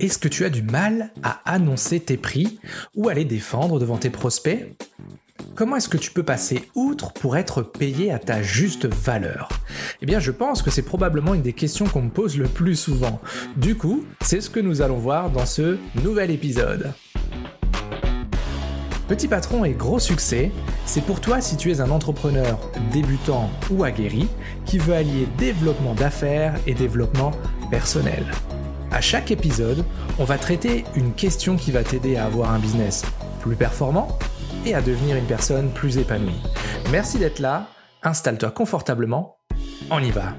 Est-ce que tu as du mal à annoncer tes prix ou à les défendre devant tes prospects? Comment est-ce que tu peux passer outre pour être payé à ta juste valeur? Eh bien, je pense que c'est probablement une des questions qu'on me pose le plus souvent. Du coup, c'est ce que nous allons voir dans ce nouvel épisode. Petit patron et gros succès, c'est pour toi si tu es un entrepreneur débutant ou aguerri qui veut allier développement d'affaires et développement personnel. À chaque épisode, on va traiter une question qui va t'aider à avoir un business plus performant et à devenir une personne plus épanouie. Merci d'être là, installe-toi confortablement, on y va.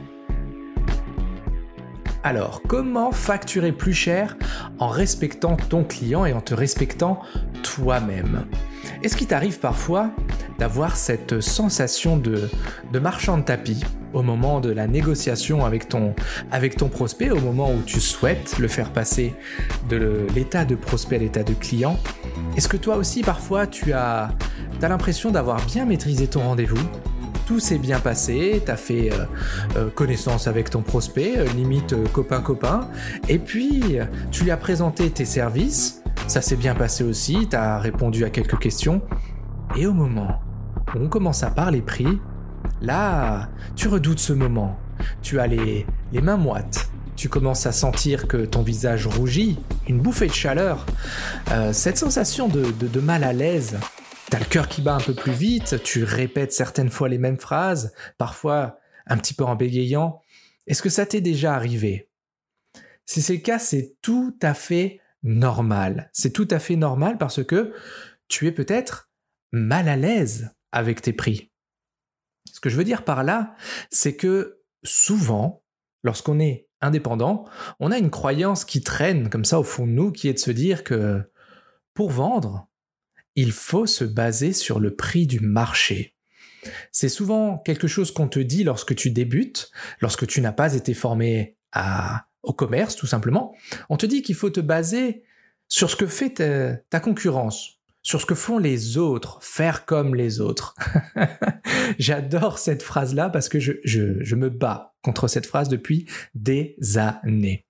Alors, comment facturer plus cher en respectant ton client et en te respectant toi-même? Est-ce qu'il t'arrive parfois d'avoir cette sensation de, marchand de tapis au moment de la négociation avec ton, avec ton prospect, au moment où tu souhaites le faire passer de l'état de prospect à l'état de client. Est-ce que toi aussi parfois tu as, as l'impression d'avoir bien maîtrisé ton rendez-vous? Tout s'est bien passé, tu as fait euh, euh, connaissance avec ton prospect, euh, limite copain-copain, et puis tu lui as présenté tes services, ça s'est bien passé aussi, tu as répondu à quelques questions, et au moment où on commence à parler prix, là, tu redoutes ce moment, tu as les, les mains moites, tu commences à sentir que ton visage rougit, une bouffée de chaleur, cette sensation de, de mal à l'aise, T'as le cœur qui bat un peu plus vite, tu répètes certaines fois les mêmes phrases, parfois un petit peu en bégayant. Est-ce que ça t'est déjà arrivé? Si c'est le cas, c'est tout à fait normal. C'est tout à fait normal parce que tu es peut-être mal à l'aise avec tes prix. Ce que je veux dire par là, c'est que souvent, lorsqu'on est indépendant, on a une croyance qui traîne comme ça au fond de nous, qui est de se dire que pour vendre, il faut se baser sur le prix du marché. C'est souvent quelque chose qu'on te dit lorsque tu débutes, lorsque tu n'as pas été formé au commerce tout simplement. On te dit qu'il faut te baser sur ce que fait ta, concurrence, sur ce que font les autres, faire comme les autres. J'adore cette phrase-là parce que je, je me bats contre cette phrase depuis des années.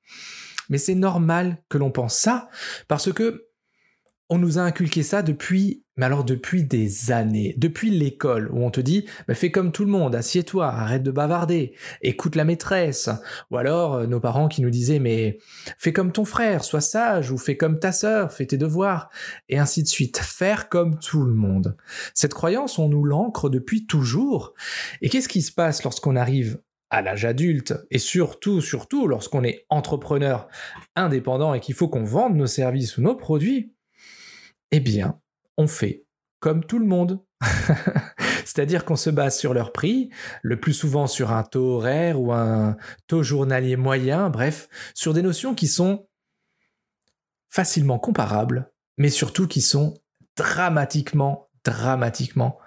Mais c'est normal que l'on pense ça parce que on nous a inculqué ça depuis, mais alors depuis des années, depuis l'école, où on te dit, bah, fais comme tout le monde, assieds-toi, arrête de bavarder, écoute la maîtresse, ou alors euh, nos parents qui nous disaient, mais fais comme ton frère, sois sage, ou fais comme ta sœur, fais tes devoirs, et ainsi de suite, faire comme tout le monde. Cette croyance, on nous l'ancre depuis toujours, et qu'est-ce qui se passe lorsqu'on arrive à l'âge adulte et surtout, surtout lorsqu'on est entrepreneur indépendant et qu'il faut qu'on vende nos services ou nos produits, eh bien, on fait comme tout le monde. C'est-à-dire qu'on se base sur leur prix, le plus souvent sur un taux horaire ou un taux journalier moyen, bref, sur des notions qui sont facilement comparables, mais surtout qui sont dramatiquement, dramatiquement,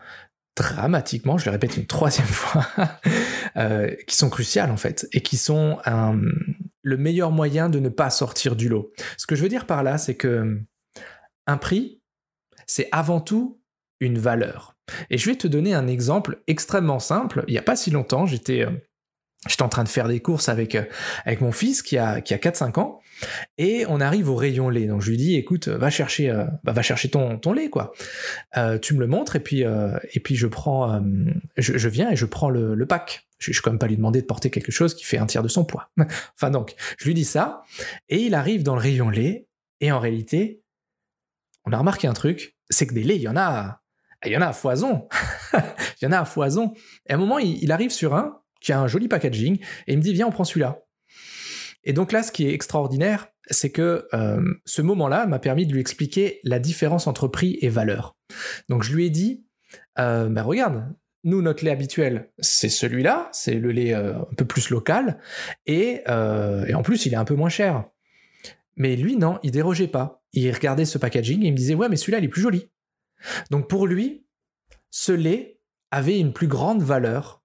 dramatiquement, je le répète une troisième fois, euh, qui sont cruciales en fait, et qui sont le meilleur moyen de ne pas sortir du lot. Ce que je veux dire par là, c'est que un prix, c'est avant tout une valeur. Et je vais te donner un exemple extrêmement simple. Il n'y a pas si longtemps, j'étais euh, j'étais en train de faire des courses avec, euh, avec mon fils qui a, qui a 4-5 ans, et on arrive au rayon lait. Donc je lui dis, écoute, va chercher, euh, bah, va chercher ton, ton lait, quoi. tu me le montres, et puis, et puis je prends, je, viens et je prends le, pack. Je ne vais quand même pas lui demander de porter quelque chose qui fait un tiers de son poids. enfin donc, je lui dis ça, et il arrive dans le rayon lait, et en réalité, on a remarqué un truc, c'est que des laits, il y en a, il y en a à foison. il y en a à foison. Et à un moment, il, arrive sur un qui a un joli packaging et il me dit viens, on prend celui-là. Et donc là, ce qui est extraordinaire, c'est que euh, ce moment-là m'a permis de lui expliquer la différence entre prix et valeur. Donc je lui ai dit, euh, ben regarde, nous, notre lait habituel, c'est celui-là, c'est le lait euh, un peu plus local, et, et, en plus, il est un peu moins cher. Mais lui, non, il dérogeait pas. Il regardait ce packaging et il me disait, ouais, mais celui-là, il est plus joli. Donc pour lui, ce lait avait une plus grande valeur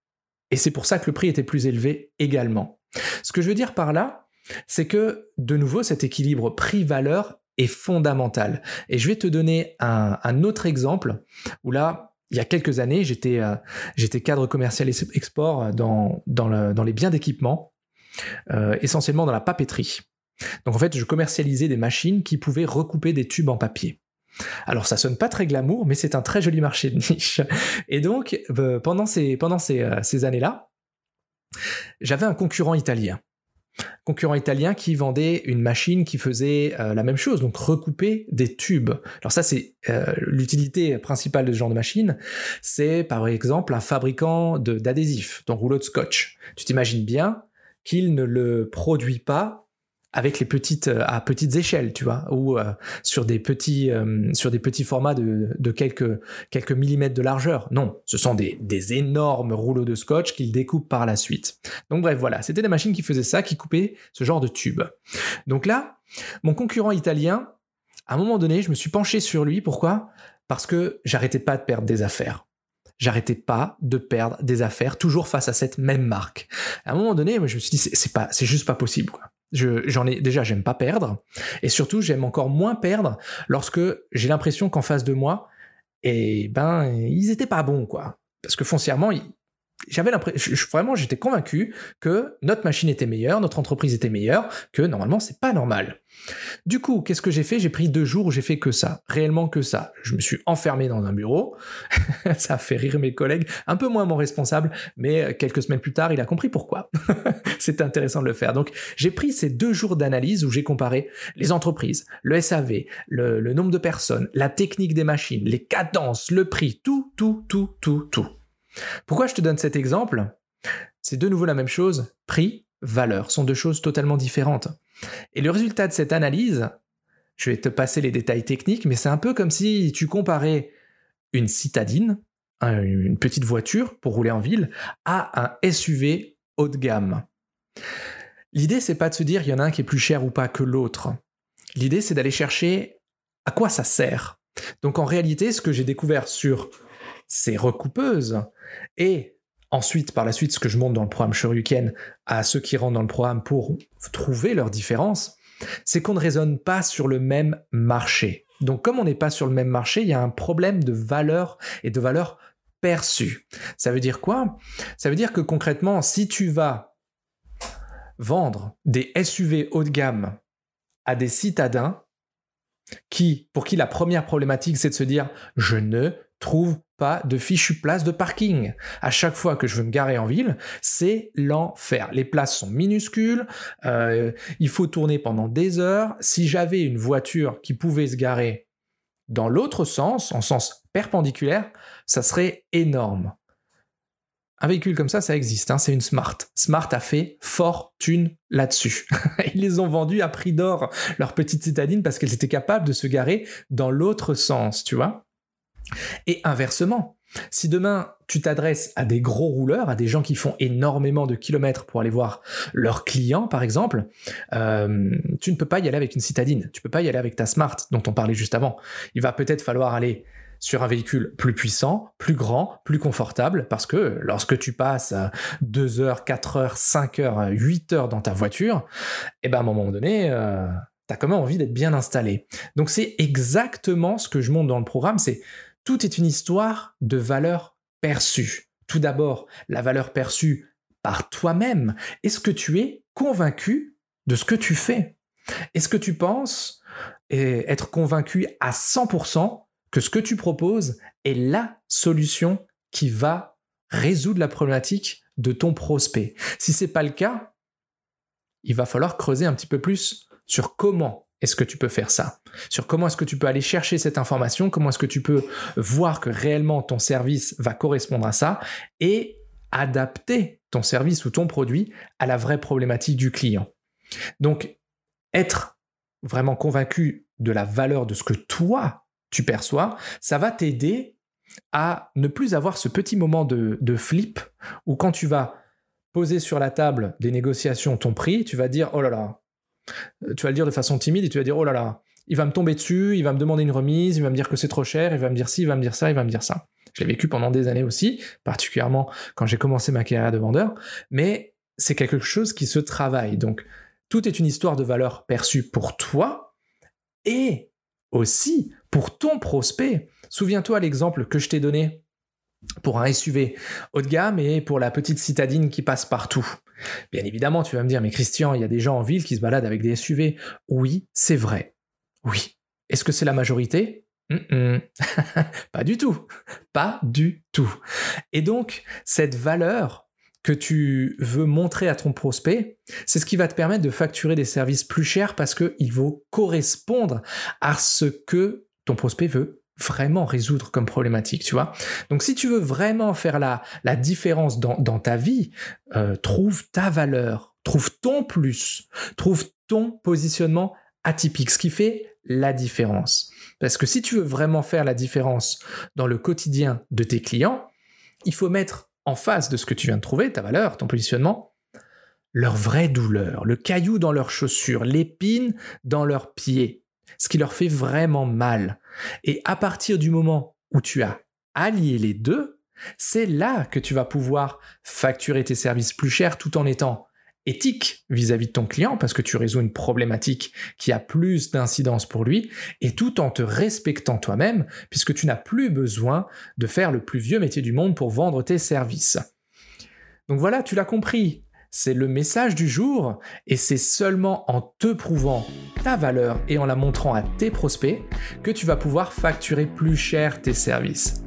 et c'est pour ça que le prix était plus élevé également. Ce que je veux dire par là, c'est que de nouveau, cet équilibre prix-valeur est fondamental. Et je vais te donner un, autre exemple où là, il y a quelques années, j'étais euh, cadre commercial export dans, dans, les biens d'équipement, euh, essentiellement dans la papeterie. Donc en fait, je commercialisais des machines qui pouvaient recouper des tubes en papier. Alors ça sonne pas très glamour, mais c'est un très joli marché de niche. Et donc euh, pendant ces, pendant euh, ces, années-là, j'avais un concurrent italien. Concurrent italien qui vendait une machine qui faisait euh, la même chose, donc recouper des tubes. Alors ça c'est l'utilité principale de ce genre de machine, c'est par exemple un fabricant d'adhésifs, d'un rouleau de scotch. Tu t'imagines bien qu'il ne le produit pas avec les petites euh, à petites échelles, tu vois, ou euh, sur des petits euh, sur des petits formats de, de, quelques quelques millimètres de largeur. Non, ce sont des, des énormes rouleaux de scotch qu'il découpe par la suite. Donc bref, voilà, c'était des machines qui faisaient ça, qui coupaient ce genre de tubes. Donc là, mon concurrent italien, à un moment donné, je me suis penché sur lui. Pourquoi? Parce que j'arrêtais pas de perdre des affaires j'arrêtais pas de perdre des affaires toujours face à cette même marque. À un moment donné, moi, je me suis dit c'est pas c'est juste pas possible quoi j'en ai déjà, j'aime pas perdre, et surtout j'aime encore moins perdre lorsque j'ai l'impression qu'en face de moi, et eh ben ils étaient pas bons quoi, parce que foncièrement j'avais l'impression, vraiment, j'étais convaincu que notre machine était meilleure, notre entreprise était meilleure, que normalement, c'est pas normal. Du coup, qu'est-ce que j'ai fait? J'ai pris deux jours où j'ai fait que ça, réellement que ça. Je me suis enfermé dans un bureau, ça a fait rire mes collègues, un peu moins mon responsable, mais quelques semaines plus tard, il a compris pourquoi. c'est intéressant de le faire. Donc, j'ai pris ces deux jours d'analyse où j'ai comparé les entreprises, le SAV, le, le nombre de personnes, la technique des machines, les cadences, le prix, tout, tout, tout, tout, tout. Pourquoi je te donne cet exemple? C'est de nouveau la même chose, prix, valeur, sont deux choses totalement différentes. Et le résultat de cette analyse, je vais te passer les détails techniques, mais c'est un peu comme si tu comparais une citadine, une petite voiture pour rouler en ville, à un SUV haut de gamme. L'idée, c'est pas de se dire il y en a un qui est plus cher ou pas que l'autre. L'idée, c'est d'aller chercher à quoi ça sert. Donc en réalité, ce que j'ai découvert sur ces recoupeuses, et ensuite, par la suite, ce que je montre dans le programme Shoryuken à ceux qui rentrent dans le programme pour trouver leurs différences, c'est qu'on ne raisonne pas sur le même marché. Donc comme on n'est pas sur le même marché, il y a un problème de valeur et de valeur perçue. Ça veut dire quoi? Ça veut dire que concrètement, si tu vas vendre des SUV haut de gamme à des citadins, qui, pour qui la première problématique, c'est de se dire je ne trouve pas de fichue place de parking. À chaque fois que je veux me garer en ville, c'est l'enfer. Les places sont minuscules, euh, il faut tourner pendant des heures. Si j'avais une voiture qui pouvait se garer dans l'autre sens, en sens perpendiculaire, ça serait énorme. Un véhicule comme ça, ça existe, hein, c'est une Smart. Smart a fait fortune là-dessus. Ils les ont vendus à prix d'or, leur petite citadine, parce qu'elles étaient capables de se garer dans l'autre sens, tu vois. Et inversement, si demain tu t'adresses à des gros rouleurs, à des gens qui font énormément de kilomètres pour aller voir leurs clients, par exemple, euh, tu ne peux pas y aller avec une citadine, tu peux pas y aller avec ta Smart dont on parlait juste avant. Il va peut-être falloir aller sur un véhicule plus puissant, plus grand, plus confortable, parce que lorsque tu passes 2 heures, 4 heures, 5 heures, 8 heures dans ta voiture, eh ben à un moment donné, euh, tu as quand même envie d'être bien installé. Donc c'est exactement ce que je montre dans le programme, c'est tout est une histoire de valeur perçue. Tout d'abord, la valeur perçue par toi-même. Est-ce que tu es convaincu de ce que tu fais? Est-ce que tu penses être convaincu à 100% que ce que tu proposes est la solution qui va résoudre la problématique de ton prospect? Si c'est pas le cas, il va falloir creuser un petit peu plus sur comment est-ce que tu peux faire ça? Sur comment est-ce que tu peux aller chercher cette information Comment est-ce que tu peux voir que réellement ton service va correspondre à ça et adapter ton service ou ton produit à la vraie problématique du client. Donc, être vraiment convaincu de la valeur de ce que toi, tu perçois, ça va t'aider à ne plus avoir ce petit moment de, flip où quand tu vas poser sur la table des négociations ton prix, tu vas dire, oh là là, tu vas le dire de façon timide et tu vas dire oh là là, il va me tomber dessus, il va me demander une remise, il va me dire que c'est trop cher, il va me dire ci, il va me dire ça, il va me dire ça. Je l'ai vécu pendant des années aussi, particulièrement quand j'ai commencé ma carrière de vendeur, mais c'est quelque chose qui se travaille. Donc tout est une histoire de valeur perçue pour toi et aussi pour ton prospect. Souviens-toi l'exemple que je t'ai donné pour un SUV haut de gamme et pour la petite citadine qui passe partout. Bien évidemment, tu vas me dire, mais Christian, il y a des gens en ville qui se baladent avec des SUV. Oui, c'est vrai. Oui. Est-ce que c'est la majorité? Pas du tout. Pas du tout. Et donc, cette valeur que tu veux montrer à ton prospect, c'est ce qui va te permettre de facturer des services plus chers parce qu'il vont correspondre à ce que ton prospect veut vraiment résoudre comme problématique, tu vois. Donc si tu veux vraiment faire la, la différence dans, ta vie, euh, trouve ta valeur, trouve ton plus, trouve ton positionnement atypique, ce qui fait la différence. Parce que si tu veux vraiment faire la différence dans le quotidien de tes clients, il faut mettre en face de ce que tu viens de trouver, ta valeur, ton positionnement, leur vraie douleur, le caillou dans leurs chaussures, l'épine dans leurs pieds, ce qui leur fait vraiment mal. Et à partir du moment où tu as allié les deux, c'est là que tu vas pouvoir facturer tes services plus chers tout en étant éthique vis-à-vis de ton client parce que tu résous une problématique qui a plus d'incidence pour lui et tout en te respectant toi-même puisque tu n'as plus besoin de faire le plus vieux métier du monde pour vendre tes services. Donc voilà, tu l'as compris. C'est le message du jour et c'est seulement en te prouvant ta valeur et en la montrant à tes prospects que tu vas pouvoir facturer plus cher tes services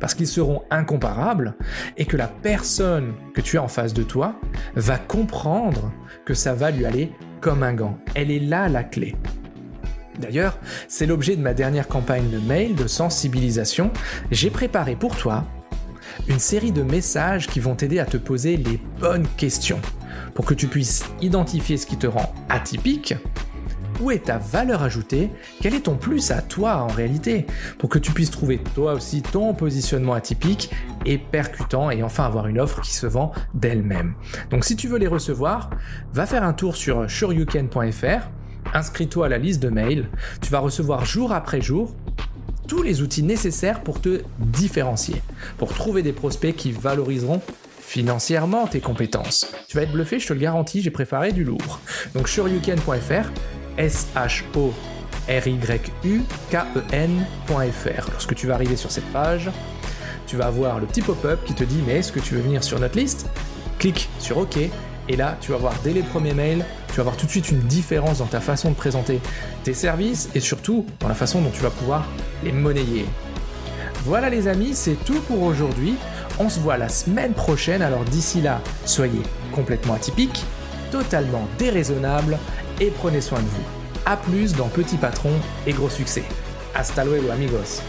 parce qu'ils seront incomparables et que la personne que tu as en face de toi va comprendre que ça va lui aller comme un gant. Elle est là la clé. D'ailleurs, c'est l'objet de ma dernière campagne de mail de sensibilisation. J'ai préparé pour toi une série de messages qui vont t'aider à te poser les bonnes questions pour que tu puisses identifier ce qui te rend atypique où est ta valeur ajoutée Quel est ton plus à toi en réalité Pour que tu puisses trouver toi aussi ton positionnement atypique et percutant et enfin avoir une offre qui se vend d'elle-même. Donc si tu veux les recevoir, va faire un tour sur sureyoucan.fr, inscris-toi à la liste de mails, tu vas recevoir jour après jour tous les outils nécessaires pour te différencier, pour trouver des prospects qui valoriseront financièrement tes compétences. Tu vas être bluffé, je te le garantis, j'ai préparé du lourd. Donc sur S-H-O-R-Y-U-K-E-N.fr. Lorsque tu vas arriver sur cette page, tu vas avoir le petit pop-up qui te dit mais est-ce que tu veux venir sur notre liste? Clique sur OK et là tu vas voir dès les premiers mails, tu vas voir tout de suite une différence dans ta façon de présenter tes services et surtout dans la façon dont tu vas pouvoir les monnayer. Voilà les amis, c'est tout pour aujourd'hui. On se voit la semaine prochaine, alors d'ici là, soyez complètement atypiques, totalement déraisonnables et prenez soin de vous. A plus dans Petit Patron et Gros Succès. Hasta luego amigos